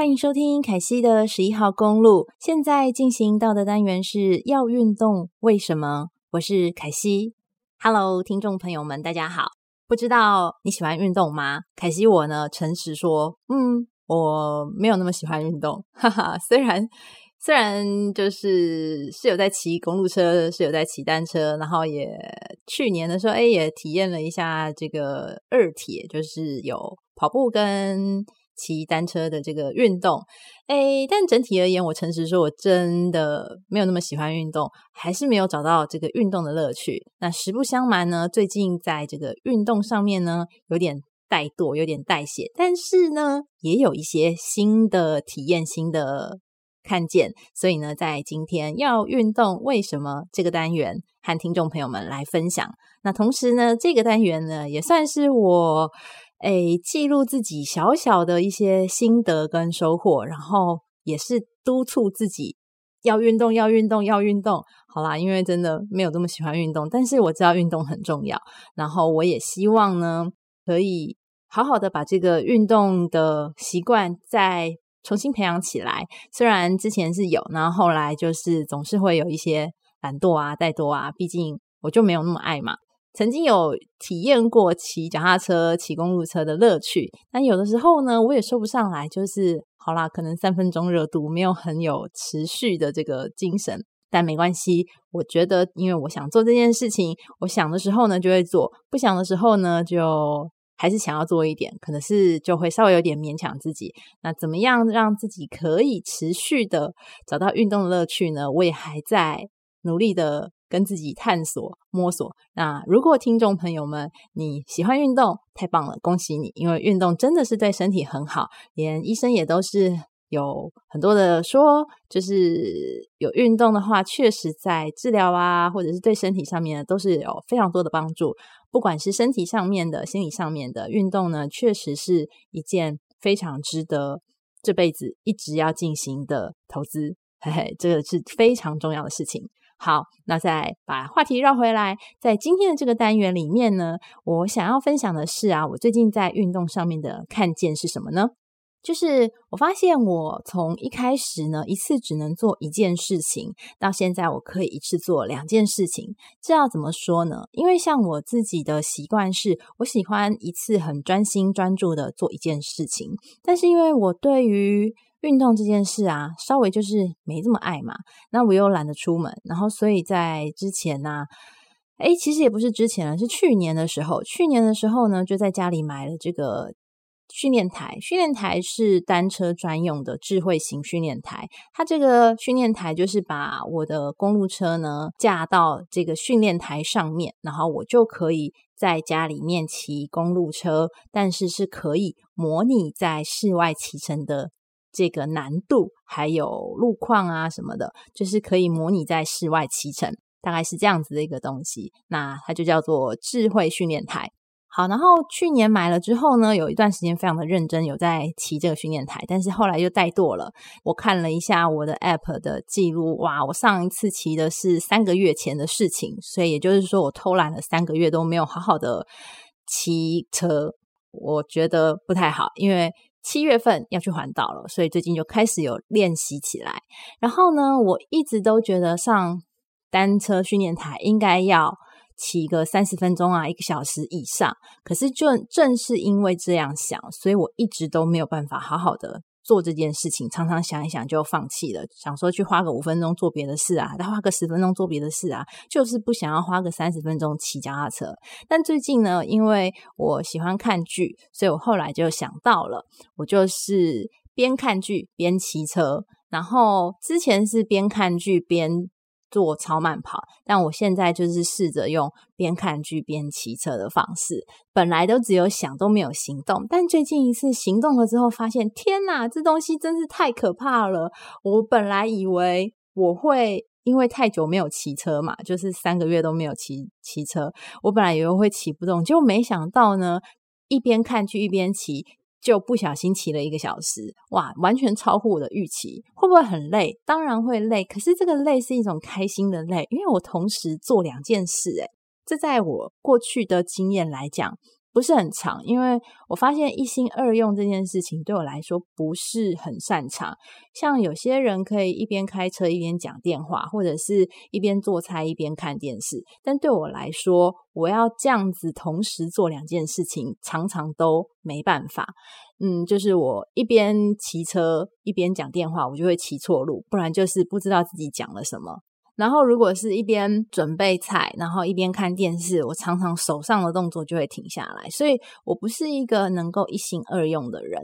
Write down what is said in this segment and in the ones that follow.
欢迎收听凯西的十一号公路。现在进行到的单元是要运动，为什么？我是凯西。Hello，听众朋友们，大家好。不知道你喜欢运动吗？凯西我呢，诚实说，嗯，我没有那么喜欢运动。哈哈，虽然虽然就是是有在骑公路车，是有在骑单车，然后也去年的时候，哎，也体验了一下这个二铁，就是有跑步跟。骑单车的这个运动，诶，但整体而言，我诚实说，我真的没有那么喜欢运动，还是没有找到这个运动的乐趣。那实不相瞒呢，最近在这个运动上面呢，有点怠惰，有点代谢，但是呢，也有一些新的体验，新的看见。所以呢，在今天要运动为什么这个单元，和听众朋友们来分享。那同时呢，这个单元呢，也算是我。诶，记录自己小小的一些心得跟收获，然后也是督促自己要运动，要运动，要运动。好啦，因为真的没有这么喜欢运动，但是我知道运动很重要。然后我也希望呢，可以好好的把这个运动的习惯再重新培养起来。虽然之前是有，然后后来就是总是会有一些懒惰啊、怠惰啊，毕竟我就没有那么爱嘛。曾经有体验过骑脚踏车、骑公路车的乐趣，但有的时候呢，我也说不上来，就是好啦，可能三分钟热度，没有很有持续的这个精神。但没关系，我觉得，因为我想做这件事情，我想的时候呢就会做，不想的时候呢就还是想要做一点，可能是就会稍微有点勉强自己。那怎么样让自己可以持续的找到运动的乐趣呢？我也还在努力的。跟自己探索摸索。那如果听众朋友们你喜欢运动，太棒了，恭喜你！因为运动真的是对身体很好，连医生也都是有很多的说，就是有运动的话，确实在治疗啊，或者是对身体上面都是有非常多的帮助。不管是身体上面的、心理上面的运动呢，确实是一件非常值得这辈子一直要进行的投资。嘿嘿，这个是非常重要的事情。好，那再把话题绕回来，在今天的这个单元里面呢，我想要分享的是啊，我最近在运动上面的看见是什么呢？就是我发现我从一开始呢，一次只能做一件事情，到现在我可以一次做两件事情。这要怎么说呢？因为像我自己的习惯是，我喜欢一次很专心专注的做一件事情，但是因为我对于运动这件事啊，稍微就是没这么爱嘛。那我又懒得出门，然后所以在之前呢、啊，诶，其实也不是之前了，是去年的时候。去年的时候呢，就在家里买了这个训练台。训练台是单车专用的智慧型训练台。它这个训练台就是把我的公路车呢架到这个训练台上面，然后我就可以在家里面骑公路车，但是是可以模拟在室外骑乘的。这个难度还有路况啊什么的，就是可以模拟在室外骑乘，大概是这样子的一个东西。那它就叫做智慧训练台。好，然后去年买了之后呢，有一段时间非常的认真，有在骑这个训练台，但是后来又怠惰了。我看了一下我的 App 的记录，哇，我上一次骑的是三个月前的事情，所以也就是说我偷懒了三个月都没有好好的骑车，我觉得不太好，因为。七月份要去环岛了，所以最近就开始有练习起来。然后呢，我一直都觉得上单车训练台应该要骑个三十分钟啊，一个小时以上。可是就正是因为这样想，所以我一直都没有办法好好的。做这件事情，常常想一想就放弃了，想说去花个五分钟做别的事啊，再花个十分钟做别的事啊，就是不想要花个三十分钟骑脚踏车。但最近呢，因为我喜欢看剧，所以我后来就想到了，我就是边看剧边骑车。然后之前是边看剧边。做超慢跑，但我现在就是试着用边看剧边骑车的方式。本来都只有想都没有行动，但最近一次行动了之后，发现天哪，这东西真是太可怕了！我本来以为我会因为太久没有骑车嘛，就是三个月都没有骑骑车，我本来以为会骑不动，结果没想到呢，一边看剧一边骑。就不小心骑了一个小时，哇，完全超乎我的预期。会不会很累？当然会累，可是这个累是一种开心的累，因为我同时做两件事。诶，这在我过去的经验来讲，不是很长，因为我发现一心二用这件事情对我来说不是很擅长。像有些人可以一边开车一边讲电话，或者是一边做菜一边看电视，但对我来说，我要这样子同时做两件事情，常常都没办法。嗯，就是我一边骑车一边讲电话，我就会骑错路，不然就是不知道自己讲了什么。然后，如果是一边准备菜，然后一边看电视，我常常手上的动作就会停下来，所以我不是一个能够一心二用的人，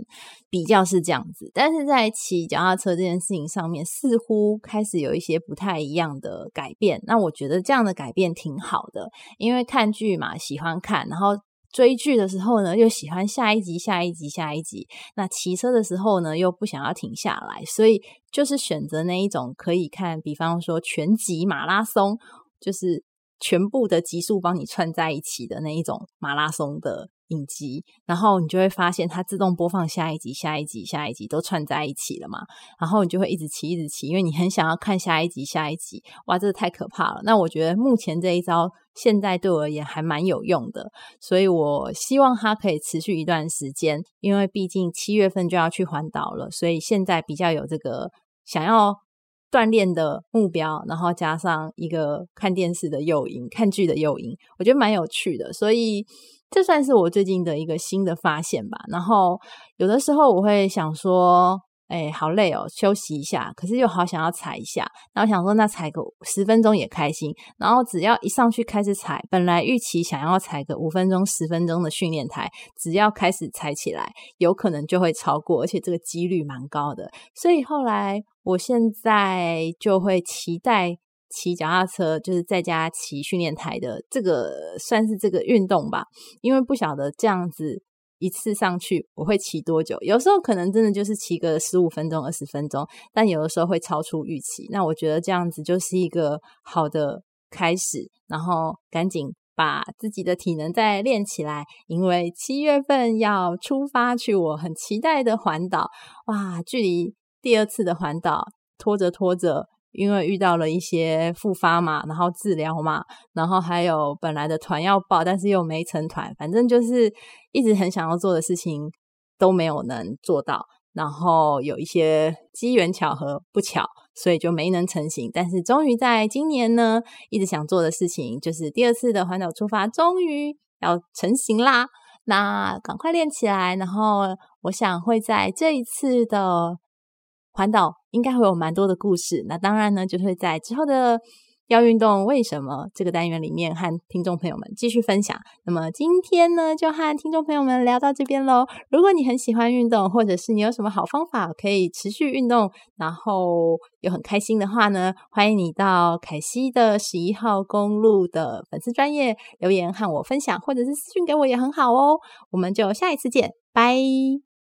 比较是这样子。但是在骑脚踏车这件事情上面，似乎开始有一些不太一样的改变。那我觉得这样的改变挺好的，因为看剧嘛，喜欢看，然后。追剧的时候呢，又喜欢下一集、下一集、下一集。那骑车的时候呢，又不想要停下来，所以就是选择那一种可以看，比方说全集马拉松，就是全部的集数帮你串在一起的那一种马拉松的。影集，然后你就会发现它自动播放下一集、下一集、下一集都串在一起了嘛，然后你就会一直骑、一直骑，因为你很想要看下一集、下一集。哇，这太可怕了！那我觉得目前这一招现在对我而言还蛮有用的，所以我希望它可以持续一段时间，因为毕竟七月份就要去环岛了，所以现在比较有这个想要锻炼的目标，然后加上一个看电视的诱因、看剧的诱因，我觉得蛮有趣的，所以。这算是我最近的一个新的发现吧。然后有的时候我会想说，哎，好累哦，休息一下。可是又好想要踩一下。然后想说，那踩个十分钟也开心。然后只要一上去开始踩，本来预期想要踩个五分钟、十分钟的训练台，只要开始踩起来，有可能就会超过，而且这个几率蛮高的。所以后来，我现在就会期待。骑脚踏车就是在家骑训练台的这个算是这个运动吧，因为不晓得这样子一次上去我会骑多久，有时候可能真的就是骑个十五分钟、二十分钟，但有的时候会超出预期。那我觉得这样子就是一个好的开始，然后赶紧把自己的体能再练起来，因为七月份要出发去我很期待的环岛，哇，距离第二次的环岛拖着拖着。因为遇到了一些复发嘛，然后治疗嘛，然后还有本来的团要报，但是又没成团，反正就是一直很想要做的事情都没有能做到，然后有一些机缘巧合不巧，所以就没能成型。但是终于在今年呢，一直想做的事情就是第二次的环岛出发，终于要成型啦！那赶快练起来，然后我想会在这一次的。环岛应该会有蛮多的故事，那当然呢，就会在之后的要运动为什么这个单元里面和听众朋友们继续分享。那么今天呢，就和听众朋友们聊到这边喽。如果你很喜欢运动，或者是你有什么好方法可以持续运动，然后又很开心的话呢，欢迎你到凯西的十一号公路的粉丝专业留言和我分享，或者是私讯给我也很好哦。我们就下一次见，拜。